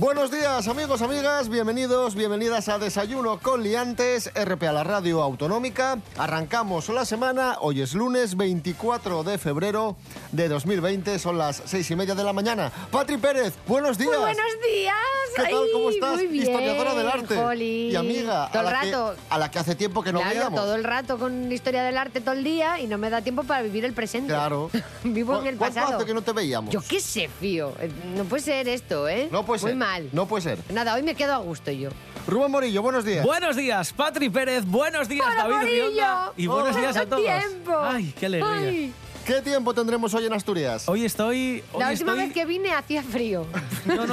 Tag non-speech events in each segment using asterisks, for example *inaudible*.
Buenos días amigos, amigas, bienvenidos, bienvenidas a Desayuno con Liantes, RP a la Radio Autonómica. Arrancamos la semana, hoy es lunes 24 de febrero de 2020, son las seis y media de la mañana. Patri Pérez, buenos días. Buenos días. ¿Qué tal? ¿Cómo estás? Muy bien, Historiadora del arte. Jolín. Y amiga, Todo a, el rato. Que, a la que hace tiempo que no claro, veíamos. todo el rato con historia del arte todo el día y no me da tiempo para vivir el presente. Claro. *laughs* Vivo en ¿Cu- el ¿Cuánto pasado. hace que no te veíamos? Yo qué sé, fío. Eh, No puede ser esto, ¿eh? No puede Muy ser. mal. No puede ser. Nada, hoy me quedo a gusto yo. Rubén Morillo, buenos días. Buenos días, Patri Pérez. Buenos días, ¡Hola, David Morillo! Rionda. Y buenos días a ¡Tanto todos. tiempo! Ay, qué alegría. Ay, ¿Qué tiempo tendremos hoy en Asturias? Hoy estoy. Hoy la última estoy- vez que vine hacía frío. *laughs* No, no.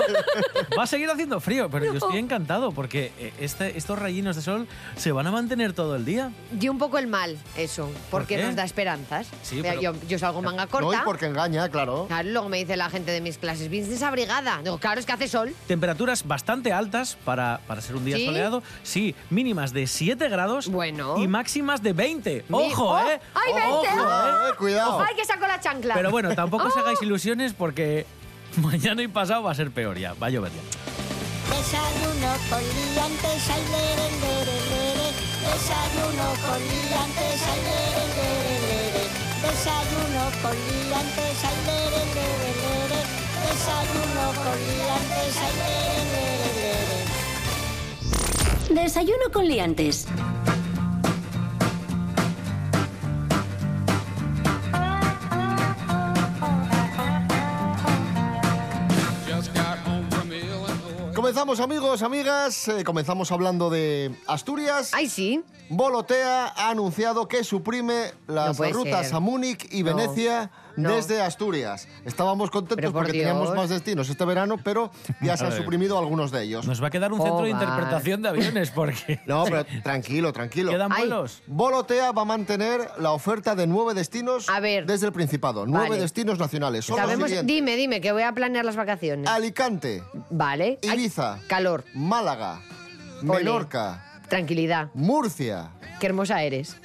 Va a seguir haciendo frío, pero yo estoy encantado porque eh, este- estos rayinos de sol se van a mantener todo el día. Dio un poco el mal eso, porque qué? nos da esperanzas. Sí, O sea, pero- yo, yo salgo manga no, corta. y porque engaña, claro. Claro, luego me dice la gente de mis clases, ¿vienes desabrigada? Digo, claro, es que hace sol. Temperaturas bastante altas para, para ser un día ¿Sí? soleado. Sí, mínimas de 7 grados Bueno. y máximas de 20. Mi- ¡Ojo, ¡Oh! eh! ¡Ay, 20! ¡Ojo, Eh, eh! cuidado. ¡Ay, que saco la chancla! Pero bueno, tampoco os ¡Oh! hagáis ilusiones porque mañana y pasado va a ser peor ya. Va a llover ya. Desayuno con liantes, ay, lere, lere, lere. Desayuno con liantes, ay, lere, lere, lere. Desayuno con liantes, ay, lere, lere, lere. Desayuno con liantes, ay, lere, lere, lere. Desayuno con Liantes. Comenzamos amigos, amigas, eh, comenzamos hablando de Asturias. ¡Ay, sí! Volotea ha anunciado que suprime las No rutas ser. a Múnich y Venecia no. Desde Asturias. Estábamos contentos por porque teníamos Dios. más destinos este verano, pero ya *laughs* se han suprimido algunos de ellos. Nos va a quedar un centro de Joder. interpretación de aviones porque *laughs* No, pero *laughs* tranquilo, tranquilo. quedan vuelos. Volotea va a mantener la oferta de nueve destinos A ver. desde el Principado. Nueve Vale. destinos nacionales. Son Sabemos, dime, dime, que voy a planear las vacaciones. Alicante, Vale. Ay, Ibiza, calor, Málaga, Ole. Menorca, tranquilidad. Murcia, Qué hermosa eres.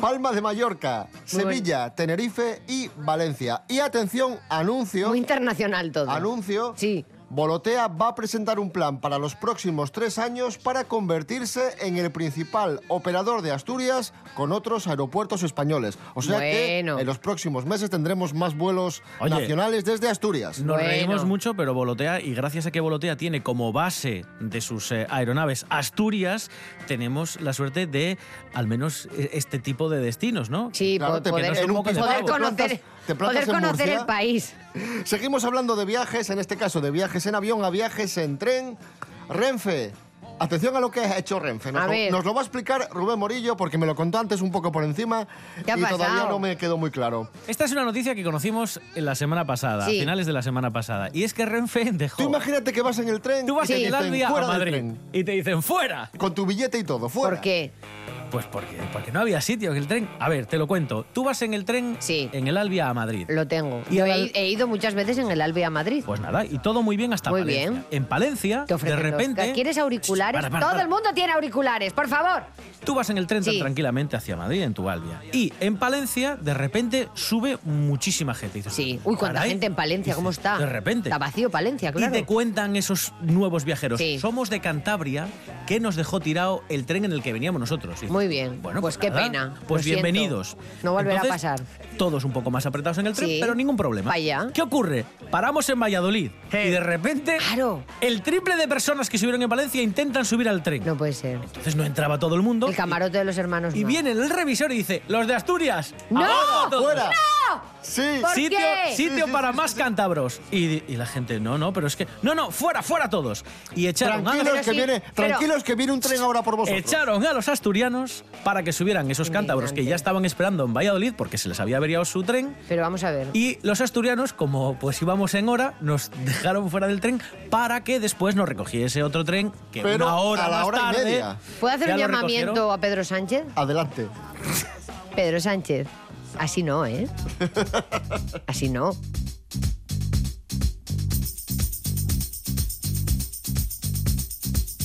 Palma de Mallorca, Sevilla, Tenerife y Valencia. Y atención, anuncio, Muy internacional todo. anuncio. Sí. Volotea va a presentar un plan para los próximos tres años para convertirse en el principal operador de Asturias con otros aeropuertos españoles. O sea Bueno. que en los próximos meses tendremos más vuelos Oye. nacionales desde Asturias. Nos Bueno. reímos mucho, pero Volotea, y gracias a que Volotea tiene como base de sus eh, aeronaves Asturias, tenemos la suerte de al menos eh, este tipo de destinos, ¿no? Sí, Claro, poder, un poco de poder conocer, plantas- te plantas poder en conocer Murcia. el país. Seguimos hablando de viajes, en este caso de viajes en avión a viajes en tren. Renfe. Atención a lo que ha hecho Renfe. Nos, A lo, nos lo va a explicar Rubén Morillo porque me lo contó antes un poco por encima ¿Qué ha y todavía pasado? no me quedó muy claro. Esta es una noticia que conocimos en la semana pasada, Sí. a finales de la semana pasada, y es que Renfe dejó... Tú imagínate que vas en el tren Tú vas te en el Alvia a "Fuera del Madrid tren", y te dicen ¡fuera! con tu billete y todo, fuera. ¿Por qué? Pues porque, porque no había sitio en el tren. A ver, te lo cuento. Tú vas en el tren Sí. en el Albia a Madrid. Lo tengo. Y Yo al- he, ido muchas veces en el Albe a Madrid. Pues nada, y todo muy bien hasta Muy Palencia. bien. En Palencia, Te de los- repente... ¿Quieres auriculares? Para, para, Todo el mundo tiene auriculares, por favor. Tú vas en el tren tan tranquilamente hacia Madrid, en tu Albia. Y en Palencia, de repente, sube muchísima gente. Dices, Sí. Uy, cuánta gente en Palencia, ¿cómo está? De repente. Está vacío Palencia, claro. Y te cuentan esos nuevos viajeros. Sí. Somos de Cantabria, que nos dejó tirado el tren en el que veníamos nosotros. Dices, Muy bien. Bueno, Pues qué nada, pena. Pues Lo siento. bienvenidos. No volverá a pasar. Todos un poco más apretados en el tren, Sí. pero ningún problema. Vaya. ¿Qué ocurre? Paramos en Valladolid y de repente Claro. el triple de personas que subieron en Valencia intentan subir al tren. No puede ser. Entonces no entraba todo el mundo. El camarote de los hermanos. Y no. viene el revisor y dice, los de Asturias. ¡No! todos". Sí. ¿Por Sitio, qué? sitio para sí, más cántabros. Y, y la gente, no, no, pero es que. No, no, fuera, fuera todos. Y echaron, a Tranquilos los, que, sí, viene, pero- tranquilos que viene un tren ahora por vosotros. echaron a los asturianos para que subieran esos cántabros que ya estaban esperando en Valladolid porque se les había averiado su tren. Pero vamos a ver. Y los asturianos, como pues íbamos en hora, nos *laughs* dejaron fuera del tren para que después nos recogiese otro tren que Pero una hora a la más hora y tarde. media. ¿Puedo hacer un llamamiento recogieron. a Pedro Sánchez? Adelante. Pedro Sánchez. Así no, ¿eh? *laughs* Así no.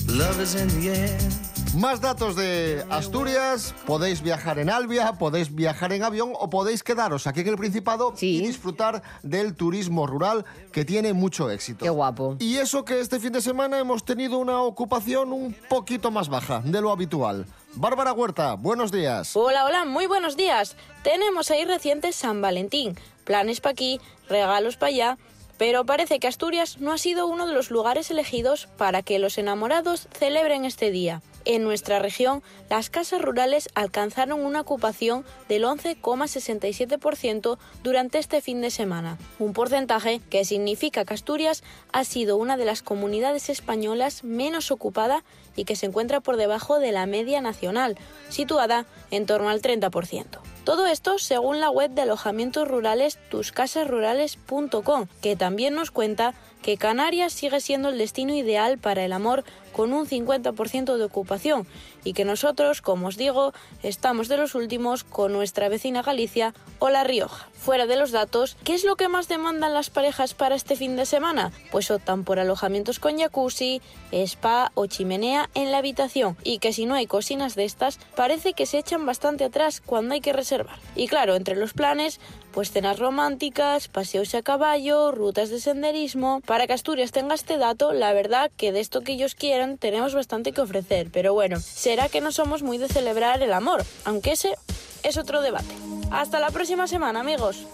Love is in the air. Más datos de Asturias. Podéis viajar en Albia, podéis viajar en avión o podéis quedaros aquí en el Principado Sí. y disfrutar del turismo rural que tiene mucho éxito. Qué guapo. Y eso que este fin de semana hemos tenido una ocupación un poquito más baja de lo habitual. Bárbara Huerta, buenos días. Hola, hola, muy buenos días. Tenemos ahí reciente San Valentín, planes para aquí, regalos para allá, pero parece que Asturias no ha sido uno de los lugares elegidos para que los enamorados celebren este día. En nuestra región, las casas rurales alcanzaron una ocupación del 11,67% durante este fin de semana, un porcentaje que significa que Asturias ha sido una de las comunidades españolas menos ocupada y que se encuentra por debajo de la media nacional, situada en torno al 30%. Todo esto según la web de alojamientos rurales tuscasasrurales.com, que también nos cuenta que Canarias sigue siendo el destino ideal para el amor con un 50% de ocupación y que nosotros, como os digo, estamos de los últimos con nuestra vecina Galicia o La Rioja. Fuera de los datos, ¿qué es lo que más demandan las parejas para este fin de semana? Pues optan por alojamientos con jacuzzi, spa o chimenea en la habitación y que si no hay cocinas de estas, parece que se echan bastante atrás cuando hay que reservar. Y claro, entre los planes, pues cenas románticas, paseos a caballo, rutas de senderismo. Para que Asturias tenga este dato, la verdad que de esto que ellos quieran tenemos bastante que ofrecer, pero bueno, será que no somos muy de celebrar el amor, aunque ese es otro debate. Hasta la próxima semana, amigos.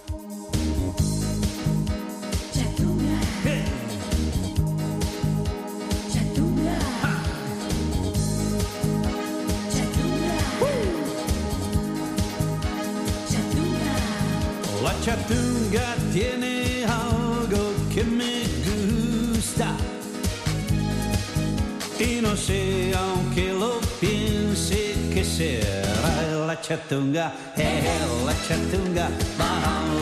La chatunga tiene algo que me gusta. Y no sé, aunque lo la chatunga, eh, la chatunga, va,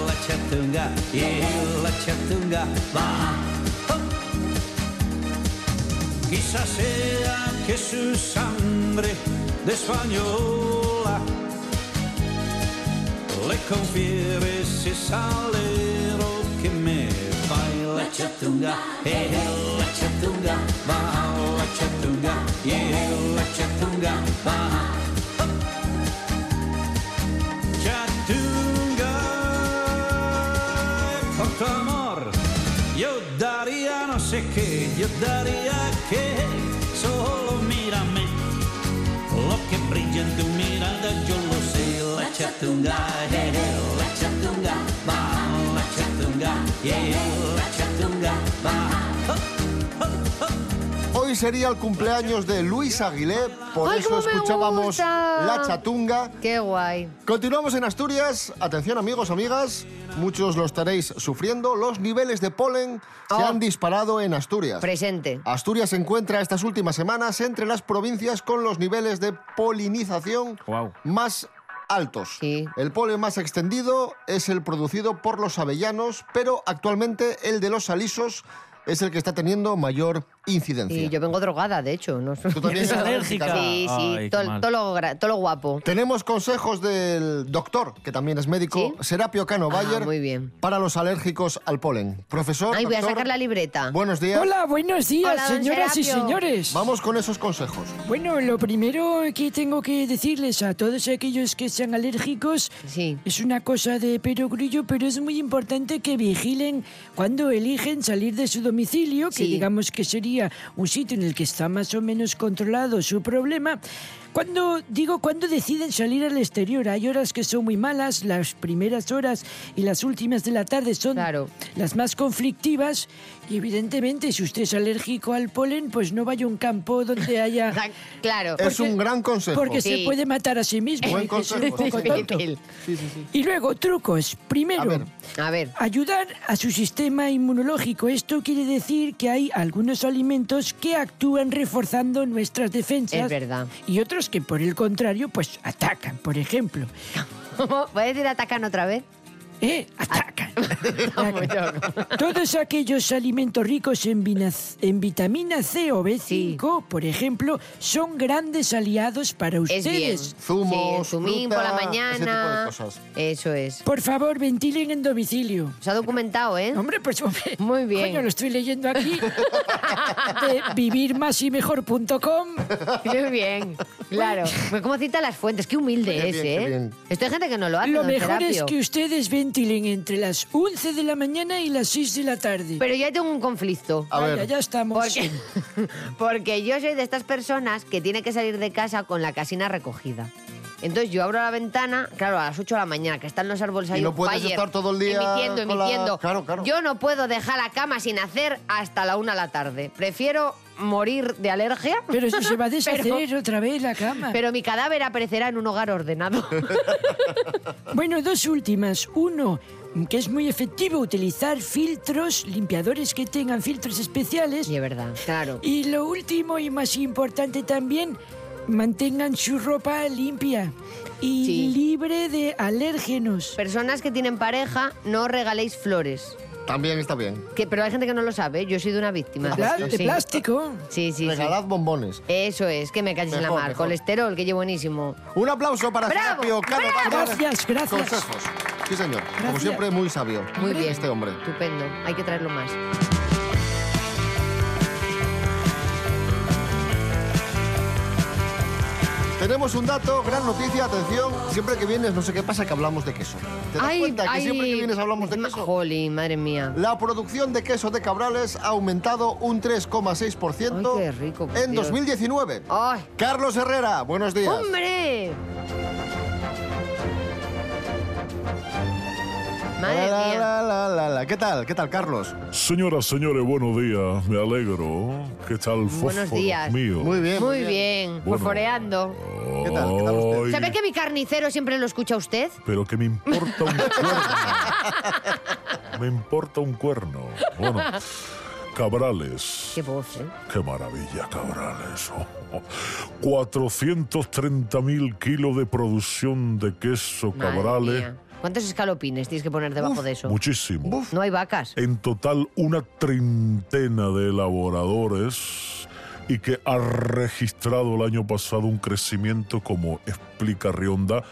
la chatunga, yeah, la chatunga, va. Quizás sea que su sangre de española le confiere ese salero que me baila chatunga, eh, la chatunga, va la chatunga, yeah, la chatunga, va. Qué, yo daría que solo mírame. Lo que brilla en tu mirada yo lo sé, la chatunga, eh, la chatunga, va, la chatunga, yeah, la sería el cumpleaños de Luis Aguilé, por ¡Ay, eso escuchábamos! La Chatunga. Qué guay. Continuamos en Asturias. Atención amigos, amigas. Muchos lo estaréis sufriendo. Los niveles de polen se Oh. han disparado en Asturias. Presente. Asturias se encuentra estas últimas semanas entre las provincias con los niveles de polinización Guau. más altos. Sí. El polen más extendido es el producido por los avellanos, pero actualmente el de los alisos es el que está teniendo mayor incidencia. Y yo vengo drogada, de hecho. No Tú también *laughs* ¿Es eres alérgica? Sí, sí. Ay, todo, lo, todo lo guapo. Tenemos consejos del doctor, que también es médico, ¿Sí? Serapio Cano Ah, Bayer, muy bien. para los alérgicos al polen. Profesor, Ay, voy a doctor, sacar la libreta. buenos días. Hola, buenos días, Hola, señoras y señores. Vamos con esos consejos. Bueno, lo primero que tengo que decirles a todos aquellos que sean alérgicos Sí. es una cosa de perogrullo, pero es muy importante que vigilen cuando eligen salir de su domicilio, que Sí. digamos que sería un sitio en el que está más o menos controlado su problema. Cuando digo cuando deciden salir al exterior, hay horas que son muy malas, las primeras horas y las últimas de la tarde son Claro. las más conflictivas y evidentemente si usted es alérgico al polen, pues no vaya a un campo donde *laughs* haya Claro. Es un gran consejo. porque se Sí. puede matar a sí mismo. Buen un consejo, poco tonto. Sí, sí. Y luego, trucos. Primero, A ver. A ver. ayudar a su sistema inmunológico. Esto quiere decir que hay algunos alimentos que actúan reforzando nuestras defensas. Es verdad. Y otros que, por el contrario, pues atacan. Por ejemplo, *laughs* ¿Puedes decir atacan otra vez? ¿eh? Atacan. *laughs* Todos aquellos alimentos ricos en, en vitamina C o B5, por ejemplo, son grandes aliados para Es bien. ustedes. Zumos, sí, por la fruta, ese tipo de mañana. cosas. Eso es. Por favor, ventilen en domicilio. Se ha documentado, ¿eh? Hombre, pues hombre. Muy bien. Coño, lo estoy leyendo aquí. *laughs* De vivirmasimejor.com. Muy bien, claro. Pues como cita las fuentes, qué humilde Qué es, bien, qué ¿eh? bien. Esto hay gente que no lo hace, Lo mejor es que ustedes ventilen entre las 11 de la mañana y las 6 de la tarde. Pero yo tengo un conflicto. A Vaya, ver. ya estamos. Porque, *laughs* porque yo soy de estas personas que tiene que salir de casa con la casina recogida. Entonces yo abro la ventana, claro, a las 8 de la mañana, que están los árboles ahí. Y no puedes fire, estar todo el día Emitiendo, la- emitiendo. Claro, claro. Yo no puedo dejar la cama sin hacer hasta la 1 de la tarde. Prefiero morir de alergia. Pero eso se va a *laughs* deshacer Pero- otra vez la cama. Pero mi cadáver aparecerá en un hogar ordenado. *laughs* Bueno, dos últimas. Uno, que es muy efectivo utilizar filtros, limpiadores que tengan filtros especiales. Y es verdad, claro. Y lo último y más importante también, mantengan su ropa limpia y Sí. libre de alérgenos. Personas que tienen pareja, no regaléis flores. También está bien. Que, pero hay gente que no lo sabe, yo he sido una víctima. De, sí. plástico. Sí, sí, sí. Regalad bombones. Eso es, que me calles en la mar. mejor. Colesterol, que llevo buenísimo. Un aplauso para ¡Bravo! Serapio Cano. Gracias, gracias. Consejos. Sí, señor. Como siempre, muy sabio. Muy bien. Este hombre. Estupendo, hay que traerlo más. Tenemos un dato, gran noticia, atención. Siempre que vienes, no sé qué pasa, que hablamos de queso. ¿Te das cuenta que siempre que vienes hablamos de queso? Jolín, madre mía. La producción de queso de Cabrales ha aumentado un 3,6% Ay, qué rico, por en Dios. 2019. ¡Ay! Carlos Herrera, buenos días. ¡Hombre! Madre La, mía. la, la, la, la. ¿Qué tal? ¿Qué tal, Carlos? Señoras, señores, buenos días. Me alegro. ¿Qué tal, Buenos días. mío? Muy bien. Muy bien, Bueno. fosforeando. ¿Qué tal? ¿Qué tal usted? ¿Sabe que mi carnicero siempre lo escucha usted? Pero que me importa un cuerno. me importa un cuerno. Bueno, Cabrales. Qué voz, ¿eh? Qué maravilla, Cabrales. 430.000 kilos de producción de queso Madre Cabrales. mía. ¿Cuántos escalopines tienes que poner debajo de eso? Muchísimo. No hay vacas. En total, una treintena de elaboradores y que ha registrado el año pasado un crecimiento, como explica Rionda,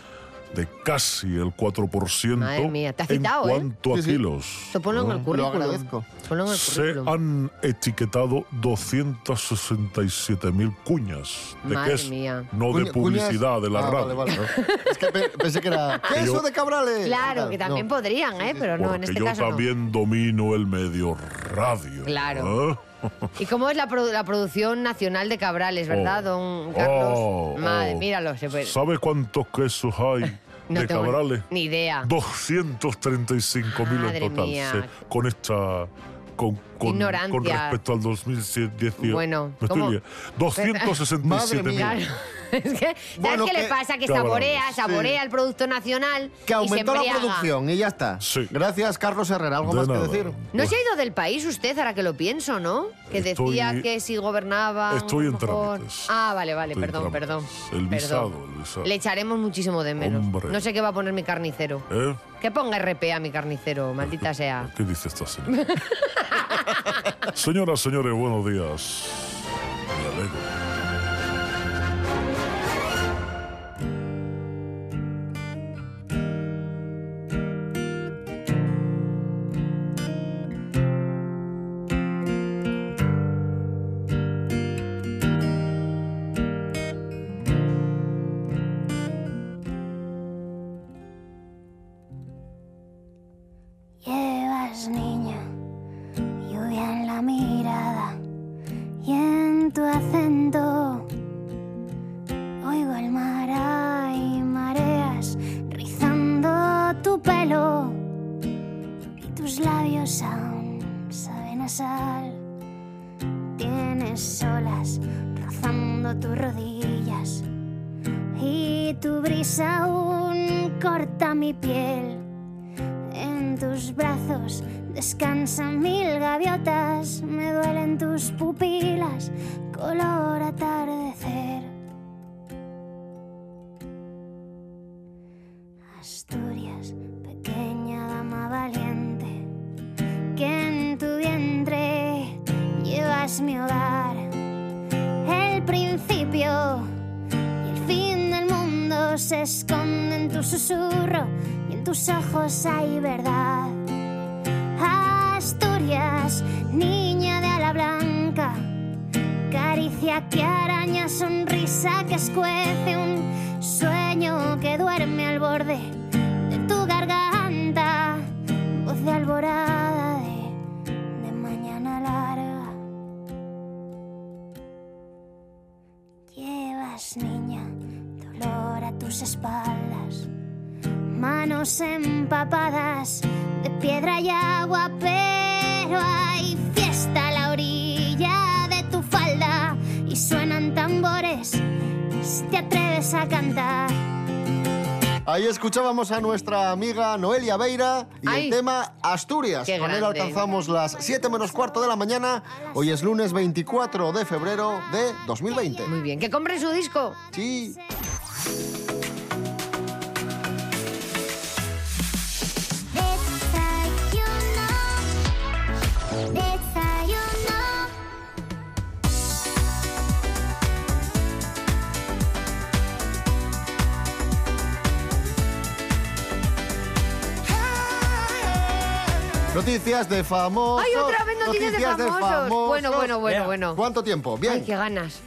de casi el 4% Madre mía, te ha en citado, ¿eh? cuanto a Sí, sí. kilos. Esto ponlo en el Lo currículum. agradezco. Ponlo en el Se currículum. han etiquetado 267.000 cuñas de Madre queso, mía. no Cuña- de publicidad cuñas- de la Ah, radio. vale, vale. es que pe- pensé que era *laughs* queso yo- de Cabrales. Claro, que también No. podrían, ¿eh? Pero no, en Porque este yo caso no. también domino el medio radio. Claro. ¿eh? ¿Y cómo es la, produ- la producción nacional de Cabrales, verdad, Oh. don Carlos? Oh, Madre, oh. míralo. Se puede- ¿Sabe cuántos quesos hay *laughs* No de tengo Cabrales? ni idea. 235 mil en total. mía. sí, con esta. Con, con, Ignorancia. con respecto al 2018. Bueno, Me estoy ¿cómo? liando. *laughs* 267 mil. *laughs* Es que, ¿sabes Bueno, qué le que- pasa? Que saborea, saborea el producto nacional Que y se aumentó la producción y ya está. Sí. Gracias, Carlos Herrera. ¿Algo De más nada. que decir? No se ha ido del país usted, ahora que lo pienso, ¿no? Que Estoy- decía que si gobernaba. Estoy en trámites. Ah, vale, vale, Estoy perdón, perdón. El Perdón. visado, el visado. Le echaremos muchísimo de menos. Hombre. No sé qué va a poner mi carnicero. ¿Eh? Que ponga RP a mi carnicero, maldita sea. ¿Qué dice esta señora? *laughs* Señoras, señores, buenos días. Me alegro. Esconde en tu susurro y en tus ojos hay verdad. Asturias, niña de ala blanca, caricia que araña, sonrisa que escuece, un sueño que duerme manos empapadas de piedra y agua, pero hay fiesta a la orilla de tu falda y suenan tambores si te atreves a cantar. Ahí escuchábamos a nuestra amiga Noelia Beira y Ay. el tema Asturias. Con él grande. alcanzamos las 7 menos cuarto de la mañana. Hoy es lunes 24 de febrero de 2020. Muy bien. Que compren su disco. Sí. Noticias de famosos. ¡Ay, otra vez noticias, de, famosos. Bueno, bueno, bueno, Bien. bueno. ¿Cuánto tiempo? Bien. Ay, qué ganas.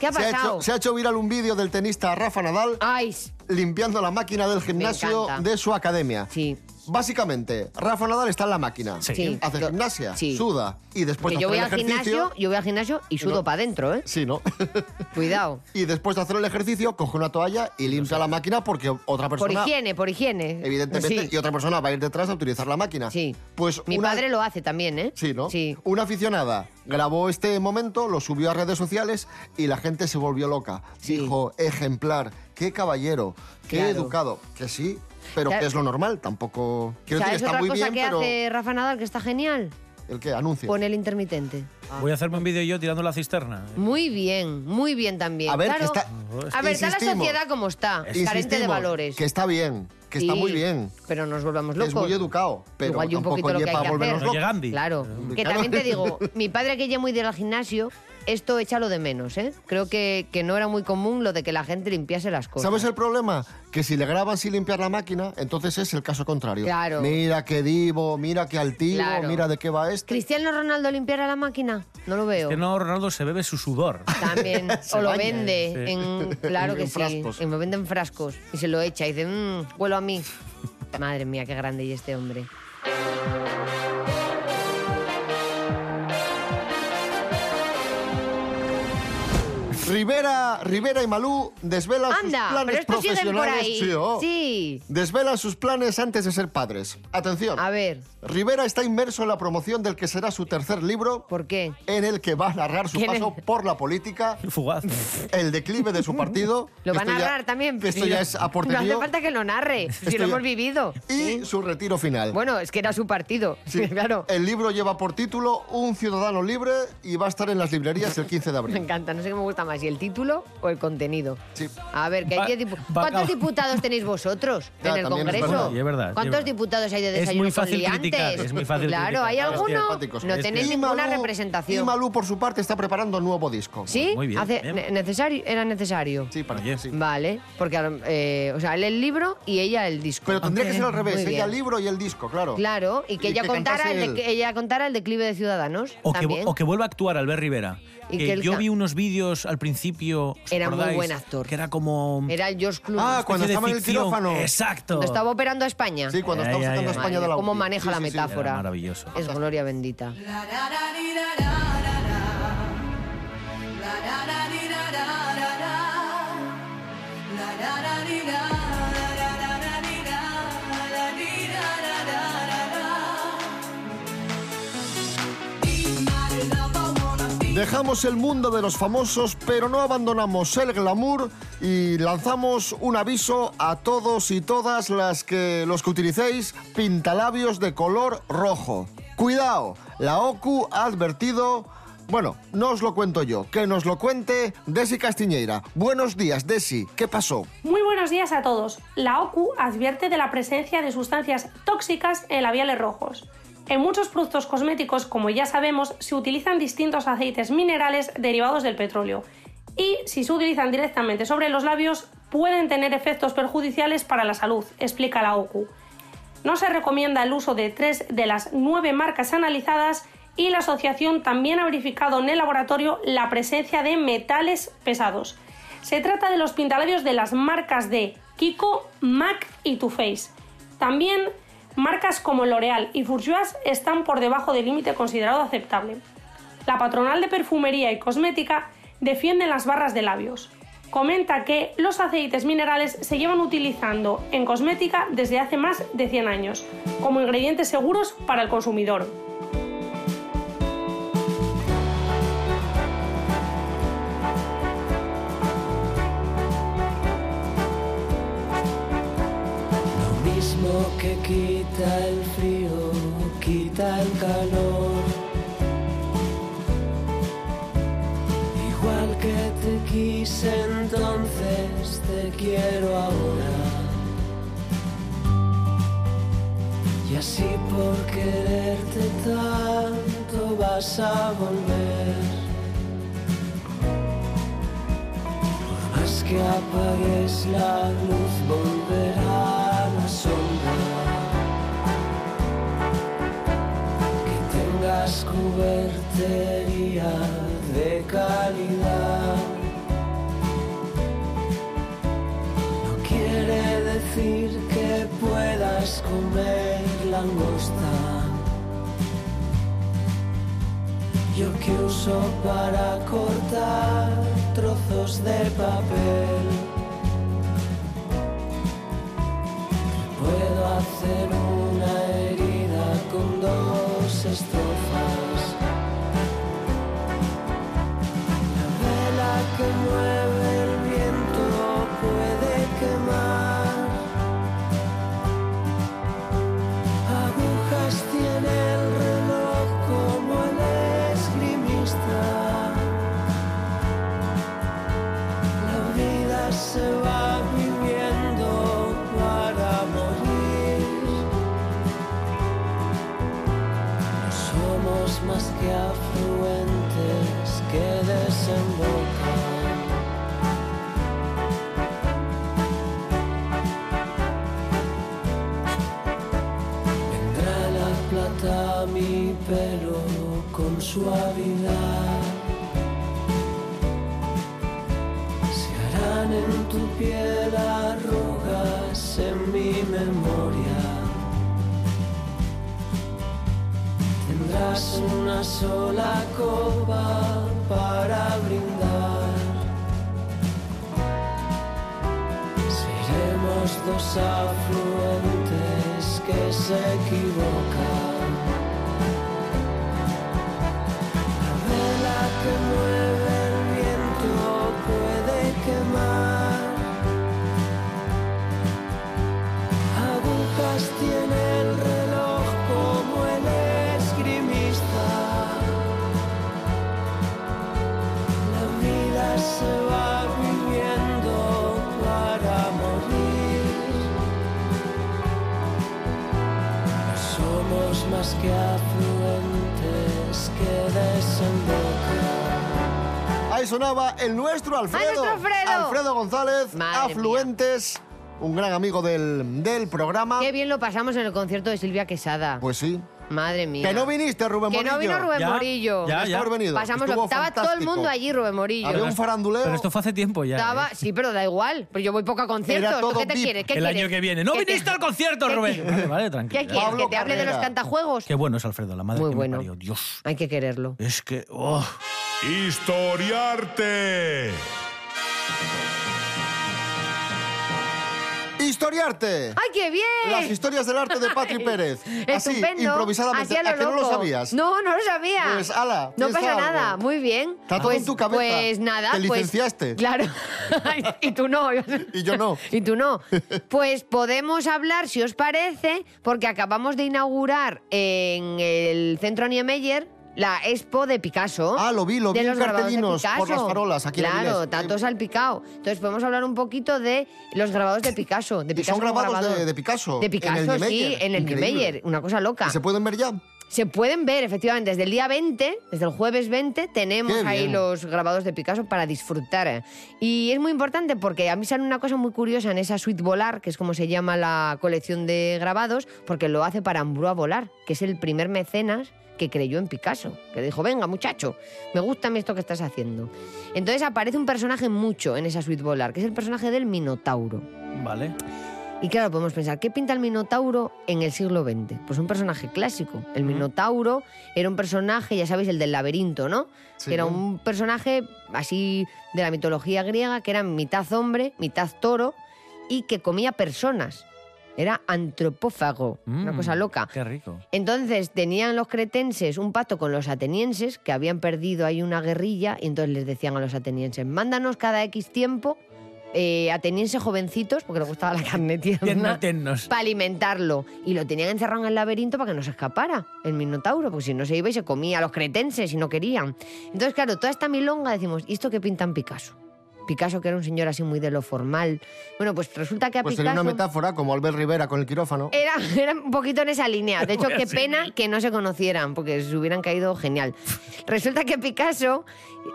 ¿Qué ha se, ha pasado? hecho, se ha hecho viral un vídeo del tenista Rafa Nadal Ay, limpiando la máquina del gimnasio de su academia. sí. Básicamente, Rafa Nadal está en la máquina. Sí. Sí. Hace gimnasia, sí. suda y después Que de yo voy hacer al el ejercicio. gimnasio, yo voy al gimnasio y sudo No. para adentro, ¿eh? Sí, ¿no? *laughs* Cuidado. y después de hacer el ejercicio, coge una toalla y limpia la máquina porque otra Por persona. higiene, por higiene. Evidentemente, Sí. y otra persona va a ir detrás a utilizar la máquina. Sí. Pues Mi una- padre lo hace también, ¿eh? Sí, ¿no? Sí. Una aficionada grabó este momento, lo subió a redes sociales y la gente se volvió loca. Sí. Dijo, ejemplar, qué caballero, qué Claro. educado. Que sí, pero que es lo normal, tampoco... Quiero ¿Sabes decir, está otra muy cosa bien, que pero... hace Rafa Nadal que está genial? ¿El qué? Anuncio. Pone el intermitente. Voy a hacerme un vídeo yo tirando la cisterna. Muy bien, muy bien también. A ver, claro. que está... A ver, está la Insistimos, sociedad como está, carente de insistimos, valores. Que está bien, que está Sí, muy bien. Pero nos volvamos que locos. Es muy educado, pero Igual un tampoco poquito lo que lleva hay a que hacer. Locos. Claro, que también te digo, mi padre que ya muy del gimnasio, esto échalo de menos, ¿eh? Creo que, que no era muy común lo de que la gente limpiase las cosas. ¿Sabes el problema? Que si le graban sin limpiar la máquina, entonces es el caso contrario. Claro. Mira qué divo, mira qué altivo, Claro. mira de qué va este. ¿Cristiano Ronaldo limpiara la máquina? No lo veo. Que no, Ronaldo se bebe su sudor. También. *laughs* Se o lo baña. vende Sí. en. *laughs* Claro En que sí. frascos. Lo vende en frascos. Y se lo echa y dice, mmm, huelo a mí. *laughs* Madre mía, qué grande y este hombre. Rivera, Rivera y Malú desvelan sus Anda, planes pero estos siguen por profesionales. ahí. Sí, oh. Sí. Desvelan sus planes antes de ser padres. Atención. A ver, Rivera está inmerso en la promoción del que será su tercer libro, ¿por qué? en el que va a narrar su ¿Quién paso es? por la política, Fugaz. el declive de su partido. *laughs* Lo va a ya- narrar también. Esto Sí, ya es No hace falta que lo narre, si lo ya- hemos vivido. Y su retiro final. Bueno, es que era su partido. *laughs* Sí, claro. El libro lleva por título Un ciudadano libre y va a estar en las librerías el 15 de Me abril. encanta, no sé qué me gusta más, si el título o el contenido. Sí. A ver, que hay diez dipu- va- ¿cuántos va- diputados tenéis vosotros *laughs* Ya, en el también es Congreso? verdad. Sí, es verdad, ¿Cuántos verdad. diputados hay de Es desayuno muy con fácil liantes? criticar, es muy fácil Claro, criticar. ¿hay Es alguno? No Es tenéis Y ninguna Malú- representación. Y Malú, por su parte, está preparando un nuevo disco. ¿Sí? Muy bien, Hace- bien. ne- necesario, era necesario. Sí, para Oye. sí. Vale, porque eh, o sea, él el libro y ella el disco. Pero tendría que ser al revés, Muy ella bien. el libro y el disco, claro. Claro, y que Y ella que contara cantase el de- él. que ella contara el declive de Ciudadanos O que, también. o que vuelva a actuar Albert Rivera. Y Que que él yo vi unos vídeos al principio. ¿os Era muy buen actor. Que era como. Era el George Clooney. Ah, cuando estaba en el quirófano. Exacto. Cuando estaba operando a España. Sí, cuando ya, sacando a. España de la Cómo maneja Sí, la sí. metáfora. Era maravilloso. Es gloria bendita. Dejamos el mundo de los famosos, pero no abandonamos el glamour y lanzamos un aviso a todos y todas las que los que utilicéis pintalabios de color rojo. Cuidado, la OCU ha advertido Bueno, no os lo cuento yo, que nos lo cuente Desi Castiñeira. Buenos días, Desi, ¿qué pasó? Muy buenos días a todos. La OCU advierte de la presencia de sustancias tóxicas en labiales rojos. En muchos productos cosméticos, como ya sabemos, se utilizan distintos aceites minerales derivados del petróleo. Y si se utilizan directamente sobre los labios, pueden tener efectos perjudiciales para la salud, explica la OCU. No se recomienda el uso de tres de las nueve marcas analizadas y la asociación también ha verificado en el laboratorio la presencia de metales pesados. Se trata de los pintalabios de las marcas de Kiko, MAC y Too Faced. También marcas como L'Oreal y Bourjois están por debajo del límite considerado aceptable. La patronal de perfumería y cosmética defiende las barras de labios. Comenta que los aceites minerales se llevan utilizando en cosmética desde hace más de 100 años, como ingredientes seguros para el consumidor. El calor. Igual que te quise entonces, te quiero ahora. Y así por quererte tanto vas a volver. Por más que apagues la luz, volverá cubertería de calidad. No quiere decir que puedas comer langosta. Yo que uso para cortar trozos de papel. Puedo hacer una más que afluentes que desembocan. Vendrá la plata a mi pelo con suavidad. Se harán en tu piel arrugas en mi memoria. Una sola copa para brindar. Seremos dos afluentes que se equivocan. La vela que mueve el viento puede quemar. Agujas tiene que afluentes que desembocan. Ahí sonaba el nuestro Alfredo. nuestro Alfredo! González, Madre Afluentes, un gran amigo del, del programa. Qué bien lo pasamos en el concierto de Silvia Quesada. Pues sí. Madre mía. Que no viniste, Rubén Que Morillo. no vino Rubén Ya, Morillo. ya, que haber venido. Pasamos Estuvo Estaba todo el fantástico. mundo allí, Rubén Morillo. Había un faranduleo. Pero esto fue hace tiempo ya. Estaba, ¿eh? sí, pero da igual. Pero yo voy poco a conciertos. Era ¿Tú todo ¿Qué te VIP. quieres? ¿Qué el quieres? año que viene. ¡No ¿Qué viniste al concierto, ¿Qué Rubén! quieres? Vale, vale, ¿Qué tranquilo. quieres? Pablo ¿Que te hable de los Carrera. cantajuegos? Qué bueno es Alfredo, la madre Muy que me bueno. parió. Dios. Hay que quererlo. Es que... oh. Historiarte. Historiarte. ¡Ay, qué bien! Las historias del arte de Patri Pérez. Así, improvisadamente. Así a ¿A que no lo sabías? No, no lo sabía. Pues, ala, No pasa algo. nada. Muy bien. Está todo pues, en tu cabeza. Pues nada. Te pues- licenciaste. claro. *laughs* y tú no. Y yo no. *laughs* Y tú no. Pues podemos hablar, si os parece, porque acabamos de inaugurar en el centro Niemeyer la expo de Picasso. Ah, lo vi, lo vi en los grabados de cartelinos por Picasso. las farolas aquí en Claro, tanto salpicado. Entonces podemos hablar un poquito de los grabados de Picasso. De Picasso son grabados grabado- de- de Picasso, De en el Picasso, sí, en el. Niemeyer. Una cosa loca. ¿Se pueden ver ya? Se pueden ver, efectivamente, desde el día 20, desde el jueves 20, tenemos ahí los grabados de Picasso para disfrutar. Y es muy importante porque a mí sale una cosa muy curiosa en esa suite volar, que es como se llama la colección de grabados, porque lo hace para Ambroise Volar, que es el primer mecenas que creyó en Picasso, que dijo, venga muchacho, me gusta a mí esto que estás haciendo. Entonces aparece un personaje mucho en esa suite volar, que es el personaje del Minotauro. Vale. Y claro, podemos pensar, ¿qué pinta el Minotauro en el siglo XX? Pues un personaje clásico. El Minotauro era un personaje, ya sabéis, el del laberinto, ¿no? Sí. Que era un personaje así de la mitología griega, que era mitad hombre, mitad toro, y que comía personas. Era antropófago, una Mm, cosa loca. Qué rico. Entonces tenían los cretenses un pacto con los atenienses, que habían perdido ahí una guerrilla, y entonces les decían a los atenienses, mándanos cada X tiempo eh, atenienses jovencitos, porque les gustaba la carne *laughs* tierna, para alimentarlo. Y lo tenían encerrado en el laberinto para que no se escapara el Minotauro, porque si no se iba y se comía a los cretenses y no querían. Entonces, claro, toda esta milonga decimos, ¿y esto qué pinta en Picasso? Picasso, que era un señor así muy de lo formal. Bueno, pues resulta que a Pues Picasso... sería una metáfora como Albert Rivera con el quirófano. Era, era un poquito en esa línea. De hecho, *laughs* qué seguir. pena que no se conocieran, porque se hubieran caído genial. Resulta que Picasso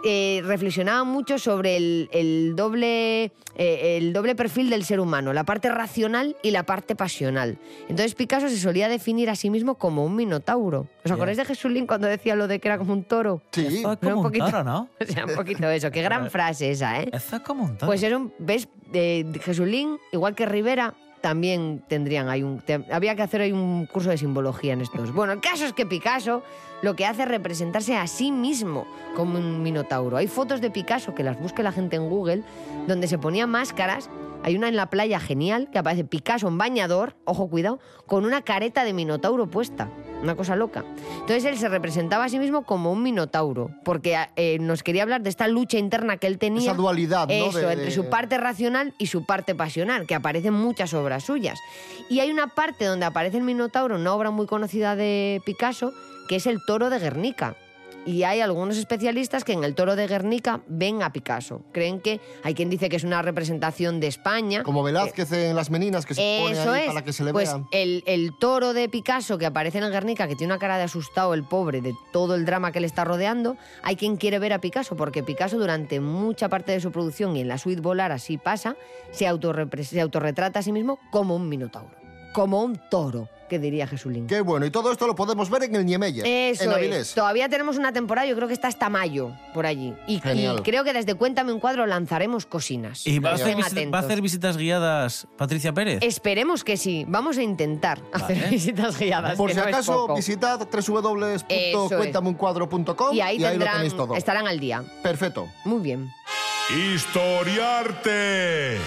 eh, reflexionaba mucho sobre el, el doble, eh, el doble perfil del ser humano, la parte racional y la parte pasional. Entonces Picasso se solía definir a sí mismo como un minotauro. ¿Os acordáis de Jesulín cuando decía lo de que era como un toro? Sí. Como un poquito- toro, ¿no? *laughs* O sea, un poquito eso. Qué gran *laughs* frase esa, ¿eh? Un toro. Pues era un, ¿ves? Eh, Jesulín, igual que Rivera, también tendrían ahí un... te- había que hacer ahí un curso de simbología en estos. Bueno, el caso es que Picasso lo que hace es representarse a sí mismo como un minotauro. Hay fotos de Picasso, que las busque la gente en Google, donde se ponía máscaras. Hay una en la playa genial, que aparece Picasso en bañador, ojo, cuidado, con una careta de minotauro puesta. Una cosa loca. Entonces él se representaba a sí mismo como un minotauro, porque eh, nos quería hablar de esta lucha interna que él tenía. Esa dualidad, ¿no? Eso, De- entre su parte racional y su parte pasional, que aparece en muchas obras suyas. Y hay una parte donde aparece el Minotauro, una obra muy conocida de Picasso, que es el toro de Guernica. Y hay algunos especialistas que en el toro de Guernica ven a Picasso. Creen que hay quien dice que es una representación de España. Como Velázquez en las meninas que se pone ahí es. para que se le pues vea. el, el toro de Picasso que aparece en el Guernica, que tiene una cara de asustado el pobre de todo el drama que le está rodeando, hay quien quiere ver a Picasso, porque Picasso durante mucha parte de su producción y en la suite volar así pasa, se, se autorretrata a sí mismo como un minotauro, como un toro, que diría Jesulín. Qué bueno. Y todo esto lo podemos ver en el Niemeyer, en Eso Avilés. es. Todavía tenemos una temporada, yo creo que está hasta mayo por allí. Y, y Genial. creo que desde Cuéntame un cuadro lanzaremos cosinas. ¿Y va a, hacer va a hacer visitas guiadas Patricia Pérez? Esperemos que sí. Vamos a intentar *laughs* hacer visitas guiadas. Por que si no acaso, visitad www.cuéntameuncuadro.com Y ahí, lo tendrán, tenéis todo. estarán al día. Perfecto. Muy bien. Historiarte.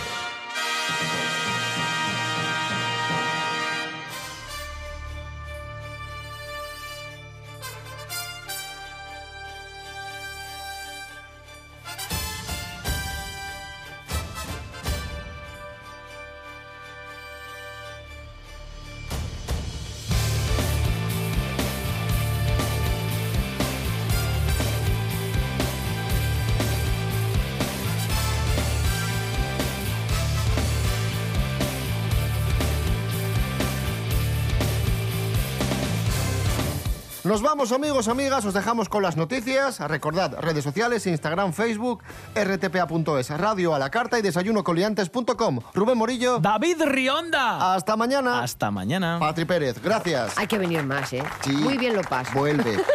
Nos vamos, amigos, amigas. Os dejamos con las noticias. Recordad, redes sociales, Instagram, Facebook, rtpa.es, radio a la carta y desayunocoliantes.com. Rubén Morillo, ¡David Rionda! hasta mañana. Hasta mañana. Patri Pérez, gracias. Hay que venir más, ¿eh? Sí. Muy bien lo paso. Vuelve. *laughs*